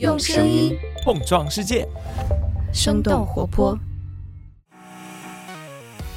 用声音碰撞世界，生动活泼。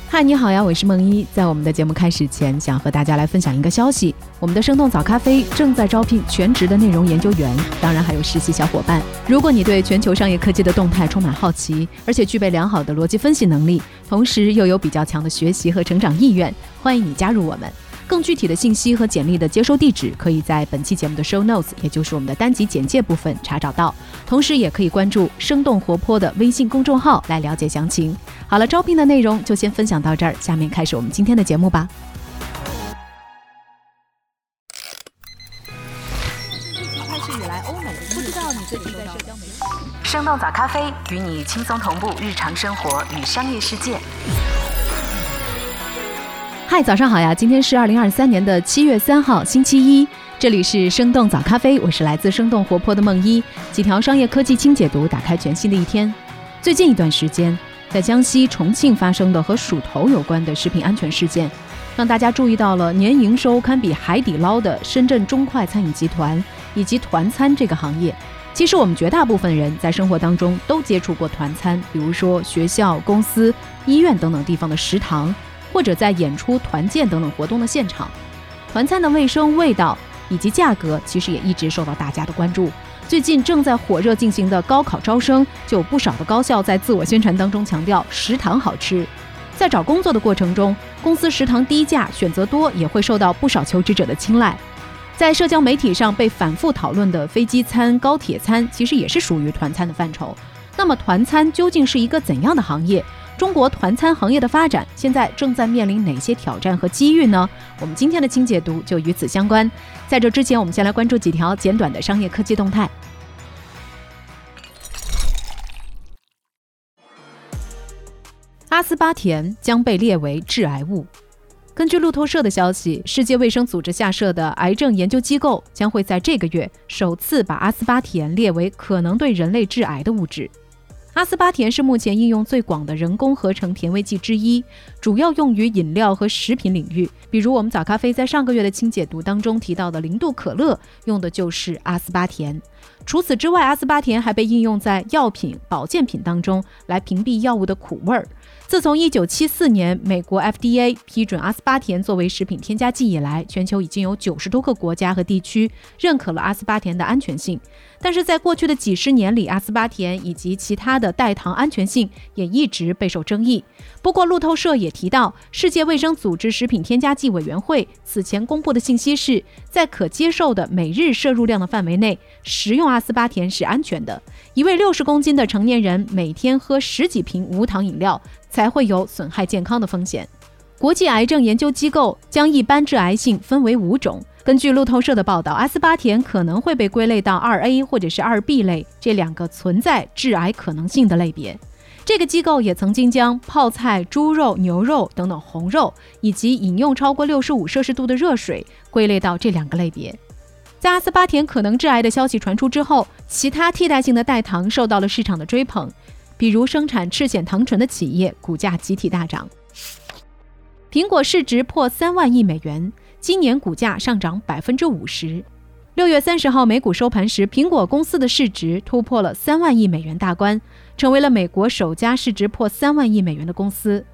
嗨，你好呀，我是梦一。在我们的节目开始前，想和大家来分享一个消息：我们的生动早咖啡正在招聘全职的内容研究员，当然还有实习小伙伴。如果你对全球商业科技的动态充满好奇，而且具备良好的逻辑分析能力，同时又有比较强的学习和成长意愿，欢迎你加入我们。更具体的信息和简历的接收地址，可以在本期节目的 show notes，也就是我们的单集简介部分查找到。同时，也可以关注生动活泼的微信公众号来了解详情。好了，招聘的内容就先分享到这儿，下面开始我们今天的节目吧。生动早咖啡与你轻松同步日常生活与商业世界。嗨，早上好呀！今天是二零二三年的七月三号，星期一。这里是生动早咖啡，我是来自生动活泼的梦一。几条商业科技轻解读，打开全新的一天。最近一段时间，在江西重庆发生的和鼠头有关的食品安全事件，让大家注意到了年营收堪比海底捞的深圳中快餐饮集团以及团餐这个行业。其实我们绝大部分人在生活当中都接触过团餐，比如说学校、公司、医院等等地方的食堂。或者在演出、团建等等活动的现场，团餐的卫生、味道以及价格，其实也一直受到大家的关注。最近正在火热进行的高考招生，就有不少的高校在自我宣传当中强调食堂好吃。在找工作的过程中，公司食堂低价、选择多，也会受到不少求职者的青睐。在社交媒体上被反复讨论的飞机餐、高铁餐，其实也是属于团餐的范畴。那么，团餐究竟是一个怎样的行业？中国团餐行业的发展现在正在面临哪些挑战和机遇呢？我们今天的清解读就与此相关。在这之前，我们先来关注几条简短的商业科技动态。阿斯巴甜将被列为致癌物。根据路透社的消息，世界卫生组织下设的癌症研究机构将会在这个月首次把阿斯巴甜列为可能对人类致癌的物质。阿斯巴甜是目前应用最广的人工合成甜味剂之一，主要用于饮料和食品领域。比如我们早咖啡在上个月的清解读当中提到的零度可乐，用的就是阿斯巴甜。除此之外，阿斯巴甜还被应用在药品、保健品当中，来屏蔽药物的苦味儿。自从1974年美国 FDA 批准阿斯巴甜作为食品添加剂以来，全球已经有九十多个国家和地区认可了阿斯巴甜的安全性。但是在过去的几十年里，阿斯巴甜以及其他的代糖安全性也一直备受争议。不过，路透社也提到，世界卫生组织食品添加剂委员会此前公布的信息是，在可接受的每日摄入量的范围内，食用阿阿斯巴甜是安全的。一位六十公斤的成年人每天喝十几瓶无糖饮料。才会有损害健康的风险。国际癌症研究机构将一般致癌性分为五种。根据路透社的报道，阿斯巴甜可能会被归类到二 A 或者是二 B 类这两个存在致癌可能性的类别。这个机构也曾经将泡菜、猪肉、牛肉等等红肉以及饮用超过六十五摄氏度的热水归类到这两个类别。在阿斯巴甜可能致癌的消息传出之后，其他替代性的代糖受到了市场的追捧。比如生产赤藓糖醇的企业股价集体大涨，苹果市值破三万亿美元，今年股价上涨百分之五十。六月三十号美股收盘时，苹果公司的市值突破了三万亿美元大关，成为了美国首家市值破三万亿美元的公司。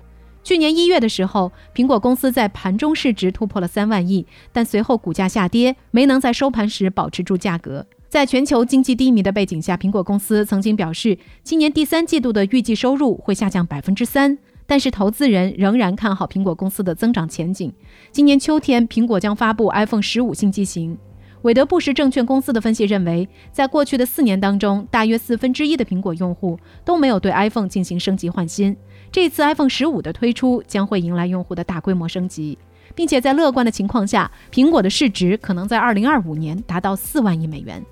去年一月的时候，苹果公司在盘中市值突破了三万亿，但随后股价下跌，没能在收盘时保持住价格。在全球经济低迷的背景下，苹果公司曾经表示，今年第三季度的预计收入会下降百分之三。但是，投资人仍然看好苹果公司的增长前景。今年秋天，苹果将发布 iPhone 十五新机型。韦德布什证券公司的分析认为，在过去的四年当中，大约四分之一的苹果用户都没有对 iPhone 进行升级换新。这次 iPhone 十五的推出将会迎来用户的大规模升级，并且在乐观的情况下，苹果的市值可能在二零二五年达到四万亿美元。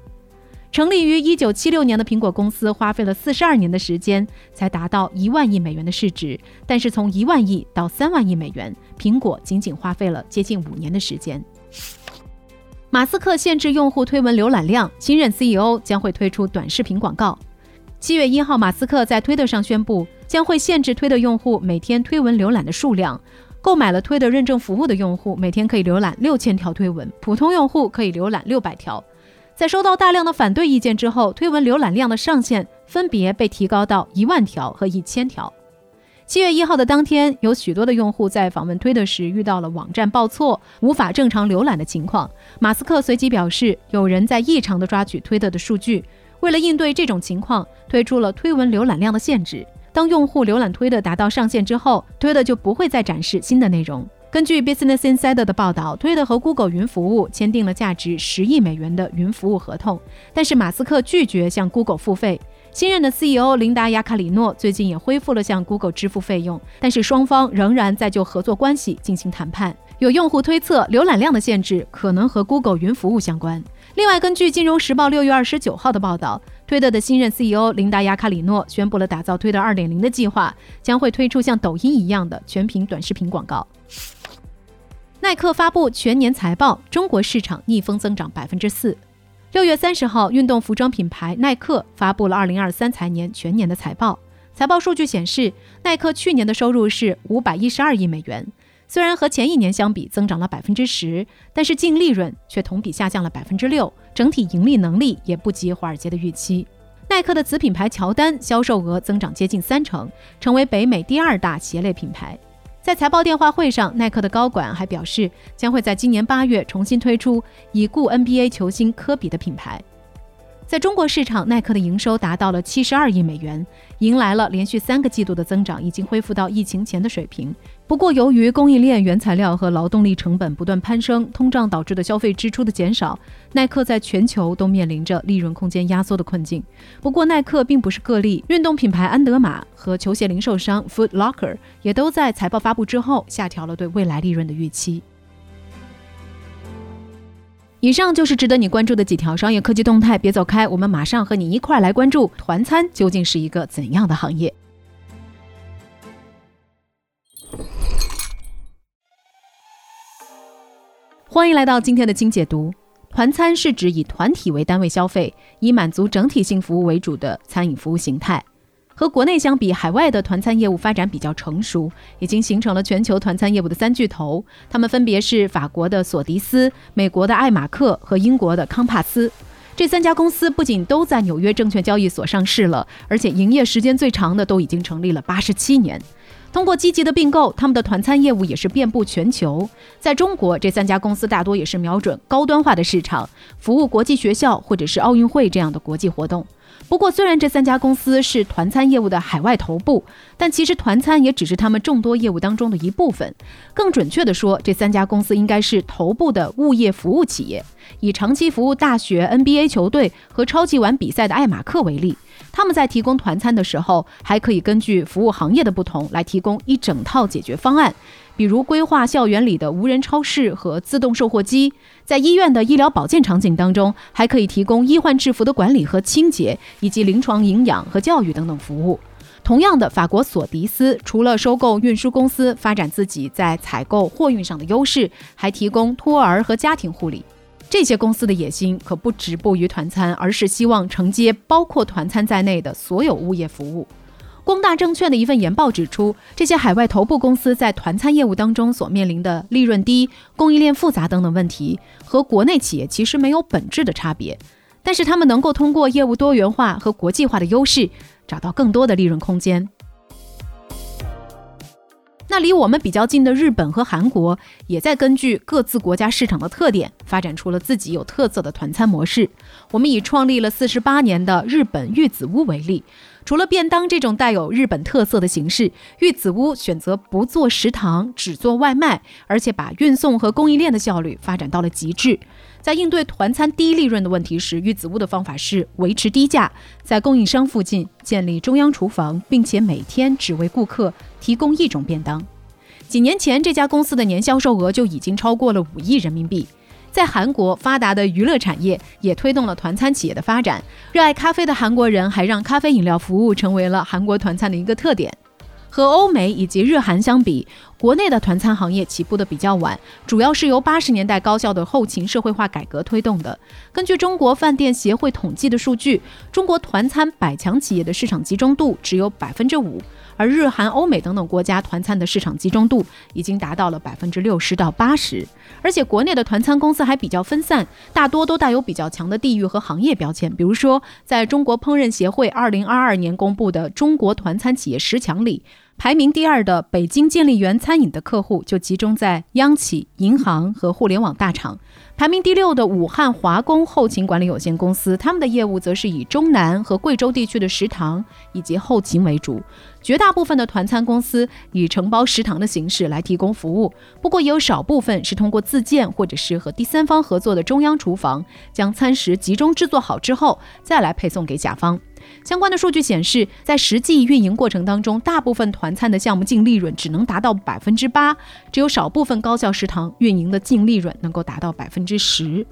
成立于一九七六年的苹果公司花费了四十二年的时间才达到一万亿美元的市值，但是从一万亿到三万亿美元，苹果仅仅花费了接近五年的时间。马斯克限制用户推文浏览量，新任 CEO 将会推出短视频广告。七月一号，马斯克在推特上宣布，将会限制推特用户每天推文浏览的数量。购买了推特认证服务的用户每天可以浏览六千条推文，普通用户可以浏览六百条。在收到大量的反对意见之后，推文浏览量的上限分别被提高到一万条和一千条。七月一号的当天，有许多的用户在访问推特时遇到了网站报错、无法正常浏览的情况。马斯克随即表示，有人在异常的抓取推特的数据。为了应对这种情况，推出了推文浏览量的限制。当用户浏览推特达到上限之后，推特就不会再展示新的内容。根据 Business Insider 的报道，推特和 Google 云服务签订了价值十亿美元的云服务合同，但是马斯克拒绝向 Google 付费。新任的 CEO 琳达·雅卡里诺最近也恢复了向 Google 支付费用，但是双方仍然在就合作关系进行谈判。有用户推测，浏览量的限制可能和 Google 云服务相关。另外，根据《金融时报》六月二十九号的报道，推特的新任 CEO 琳达·亚卡里诺宣布了打造推特二点零的计划，将会推出像抖音一样的全屏短视频广告。耐克发布全年财报，中国市场逆风增长百分之四。六月三十号，运动服装品牌耐克发布了二零二三财年全年的财报。财报数据显示，耐克去年的收入是五百一十二亿美元，虽然和前一年相比增长了百分之十，但是净利润却同比下降了百分之六，整体盈利能力也不及华尔街的预期。耐克的子品牌乔丹销售额增长接近三成，成为北美第二大鞋类品牌。在财报电话会上，耐克的高管还表示，将会在今年八月重新推出已故 NBA 球星科比的品牌。在中国市场，耐克的营收达到了七十二亿美元，迎来了连续三个季度的增长，已经恢复到疫情前的水平。不过，由于供应链原材料和劳动力成本不断攀升，通胀导致的消费支出的减少，耐克在全球都面临着利润空间压缩的困境。不过，耐克并不是个例，运动品牌安德玛和球鞋零售商 Foot Locker 也都在财报发布之后下调了对未来利润的预期。以上就是值得你关注的几条商业科技动态，别走开，我们马上和你一块来关注团餐究竟是一个怎样的行业。欢迎来到今天的精解读。团餐是指以团体为单位消费，以满足整体性服务为主的餐饮服务形态。和国内相比，海外的团餐业务发展比较成熟，已经形成了全球团餐业务的三巨头。他们分别是法国的索迪斯、美国的艾马克和英国的康帕斯。这三家公司不仅都在纽约证券交易所上市了，而且营业时间最长的都已经成立了八十七年。通过积极的并购，他们的团餐业务也是遍布全球。在中国，这三家公司大多也是瞄准高端化的市场，服务国际学校或者是奥运会这样的国际活动。不过，虽然这三家公司是团餐业务的海外头部，但其实团餐也只是他们众多业务当中的一部分。更准确地说，这三家公司应该是头部的物业服务企业。以长期服务大学、NBA 球队和超级碗比赛的艾马克为例，他们在提供团餐的时候，还可以根据服务行业的不同来提供一整套解决方案。比如规划校园里的无人超市和自动售货机，在医院的医疗保健场景当中，还可以提供医患制服的管理和清洁，以及临床营养和教育等等服务。同样的，法国索迪斯除了收购运输公司，发展自己在采购货运上的优势，还提供托儿和家庭护理。这些公司的野心可不止步于团餐，而是希望承接包括团餐在内的所有物业服务。光大证券的一份研报指出，这些海外头部公司在团餐业务当中所面临的利润低、供应链复杂等等问题，和国内企业其实没有本质的差别。但是他们能够通过业务多元化和国际化的优势，找到更多的利润空间。那离我们比较近的日本和韩国，也在根据各自国家市场的特点，发展出了自己有特色的团餐模式。我们以创立了四十八年的日本玉子屋为例。除了便当这种带有日本特色的形式，玉子屋选择不做食堂，只做外卖，而且把运送和供应链的效率发展到了极致。在应对团餐低利润的问题时，玉子屋的方法是维持低价，在供应商附近建立中央厨房，并且每天只为顾客提供一种便当。几年前，这家公司的年销售额就已经超过了五亿人民币。在韩国，发达的娱乐产业也推动了团餐企业的发展。热爱咖啡的韩国人还让咖啡饮料服务成为了韩国团餐的一个特点。和欧美以及日韩相比，国内的团餐行业起步的比较晚，主要是由八十年代高校的后勤社会化改革推动的。根据中国饭店协会统计的数据，中国团餐百强企业的市场集中度只有百分之五。而日韩、欧美等等国家团餐的市场集中度已经达到了百分之六十到八十，而且国内的团餐公司还比较分散，大多都带有比较强的地域和行业标签。比如说，在中国烹饪协会二零二二年公布的中国团餐企业十强里，排名第二的北京健力源餐饮的客户就集中在央企、银行和互联网大厂。排名第六的武汉华工后勤管理有限公司，他们的业务则是以中南和贵州地区的食堂以及后勤为主。绝大部分的团餐公司以承包食堂的形式来提供服务，不过也有少部分是通过自建或者是和第三方合作的中央厨房，将餐食集中制作好之后再来配送给甲方。相关的数据显示，在实际运营过程当中，大部分团餐的项目净利润只能达到百分之八，只有少部分高校食堂运营的净利润能够达到百分之十。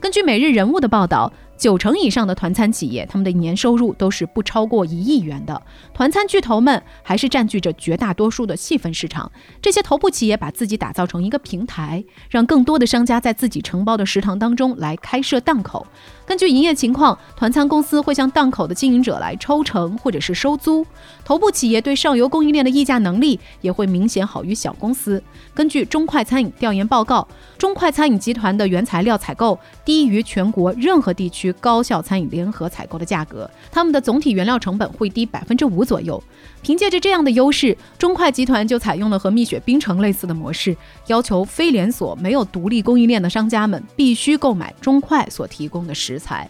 根据《每日人物》的报道。九成以上的团餐企业，他们的年收入都是不超过一亿元的。团餐巨头们还是占据着绝大多数的细分市场。这些头部企业把自己打造成一个平台，让更多的商家在自己承包的食堂当中来开设档口。根据营业情况，团餐公司会向档口的经营者来抽成或者是收租。头部企业对上游供应链的议价能力也会明显好于小公司。根据中快餐饮调研报告，中快餐饮集团的原材料采购低于全国任何地区。高校餐饮联合采购的价格，他们的总体原料成本会低百分之五左右。凭借着这样的优势，中快集团就采用了和蜜雪冰城类似的模式，要求非连锁、没有独立供应链的商家们必须购买中快所提供的食材。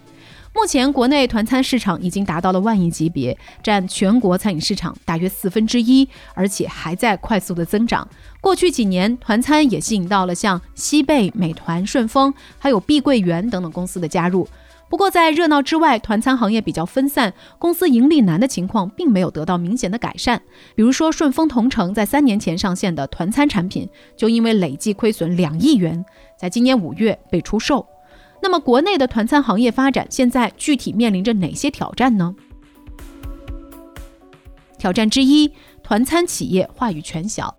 目前，国内团餐市场已经达到了万亿级别，占全国餐饮市场大约四分之一，而且还在快速的增长。过去几年，团餐也吸引到了像西贝、美团、顺丰，还有碧桂园等等公司的加入。不过，在热闹之外，团餐行业比较分散，公司盈利难的情况并没有得到明显的改善。比如说，顺丰同城在三年前上线的团餐产品，就因为累计亏损两亿元，在今年五月被出售。那么，国内的团餐行业发展现在具体面临着哪些挑战呢？挑战之一，团餐企业话语权小。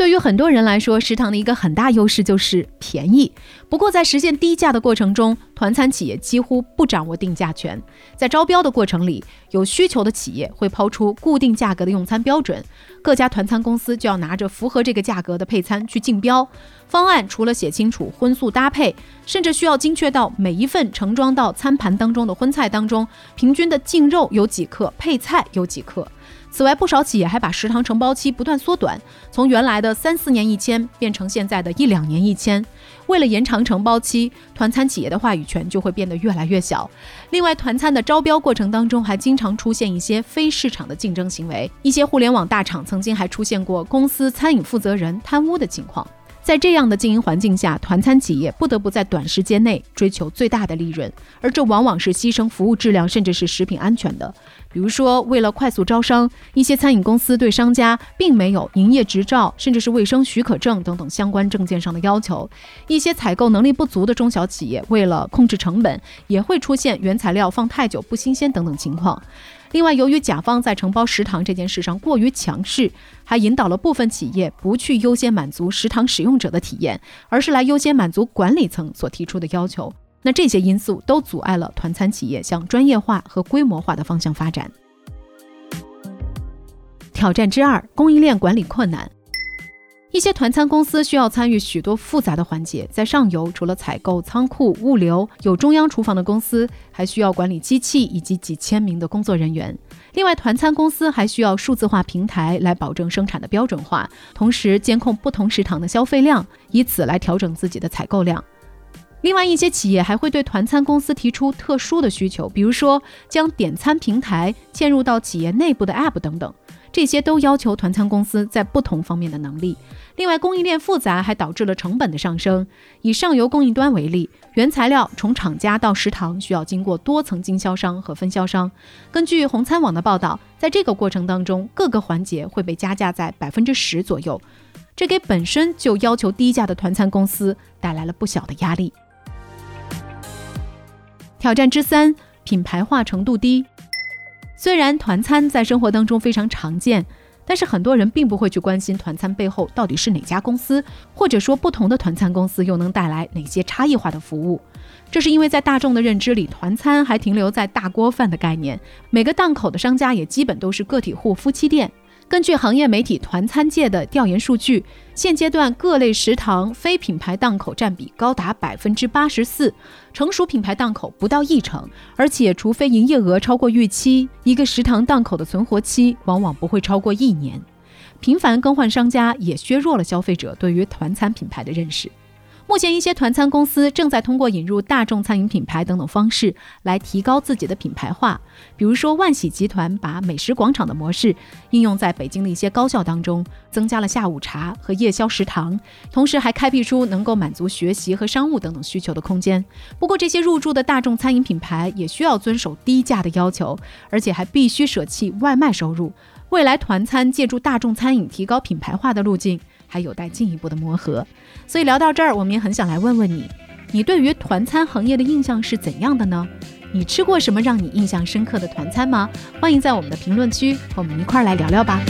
对于很多人来说，食堂的一个很大优势就是便宜。不过，在实现低价的过程中，团餐企业几乎不掌握定价权。在招标的过程里，有需求的企业会抛出固定价格的用餐标准，各家团餐公司就要拿着符合这个价格的配餐去竞标。方案除了写清楚荤素搭配，甚至需要精确到每一份盛装到餐盘当中的荤菜当中，平均的净肉有几克，配菜有几克。此外，不少企业还把食堂承包期不断缩短，从原来的三四年一签变成现在的一两年一签。为了延长承包期，团餐企业的话语权就会变得越来越小。另外，团餐的招标过程当中还经常出现一些非市场的竞争行为，一些互联网大厂曾经还出现过公司餐饮负责人贪污的情况。在这样的经营环境下，团餐企业不得不在短时间内追求最大的利润，而这往往是牺牲服务质量，甚至是食品安全的。比如说，为了快速招商，一些餐饮公司对商家并没有营业执照，甚至是卫生许可证等等相关证件上的要求。一些采购能力不足的中小企业，为了控制成本，也会出现原材料放太久不新鲜等等情况。另外，由于甲方在承包食堂这件事上过于强势，还引导了部分企业不去优先满足食堂使用者的体验，而是来优先满足管理层所提出的要求。那这些因素都阻碍了团餐企业向专业化和规模化的方向发展。挑战之二：供应链管理困难。一些团餐公司需要参与许多复杂的环节，在上游，除了采购、仓库、物流，有中央厨房的公司还需要管理机器以及几千名的工作人员。另外，团餐公司还需要数字化平台来保证生产的标准化，同时监控不同食堂的消费量，以此来调整自己的采购量。另外，一些企业还会对团餐公司提出特殊的需求，比如说将点餐平台嵌入到企业内部的 App 等等。这些都要求团餐公司在不同方面的能力。另外，供应链复杂还导致了成本的上升。以上游供应端为例，原材料从厂家到食堂需要经过多层经销商和分销商。根据红餐网的报道，在这个过程当中，各个环节会被加价在百分之十左右，这给本身就要求低价的团餐公司带来了不小的压力。挑战之三，品牌化程度低。虽然团餐在生活当中非常常见。但是很多人并不会去关心团餐背后到底是哪家公司，或者说不同的团餐公司又能带来哪些差异化的服务。这是因为在大众的认知里，团餐还停留在大锅饭的概念，每个档口的商家也基本都是个体户、夫妻店。根据行业媒体团餐界的调研数据，现阶段各类食堂非品牌档口占比高达百分之八十四，成熟品牌档口不到一成。而且，除非营业额超过预期，一个食堂档口的存活期往往不会超过一年。频繁更换商家也削弱了消费者对于团餐品牌的认识。目前，一些团餐公司正在通过引入大众餐饮品牌等等方式来提高自己的品牌化。比如说，万喜集团把美食广场的模式应用在北京的一些高校当中，增加了下午茶和夜宵食堂，同时还开辟出能够满足学习和商务等等需求的空间。不过，这些入驻的大众餐饮品牌也需要遵守低价的要求，而且还必须舍弃外卖收入。未来团餐借助大众餐饮提高品牌化的路径。还有待进一步的磨合，所以聊到这儿，我们也很想来问问你，你对于团餐行业的印象是怎样的呢？你吃过什么让你印象深刻的团餐吗？欢迎在我们的评论区和我们一块儿来聊聊吧。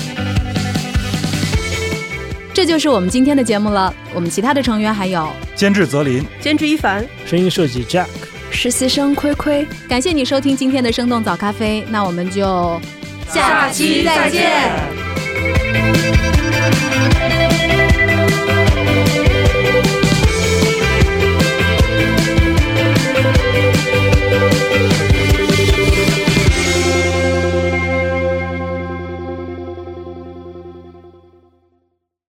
这就是我们今天的节目了。我们其他的成员还有监制泽林、监制一凡、声音设计 Jack、实习生亏亏。感谢你收听今天的生动早咖啡，那我们就下期再见。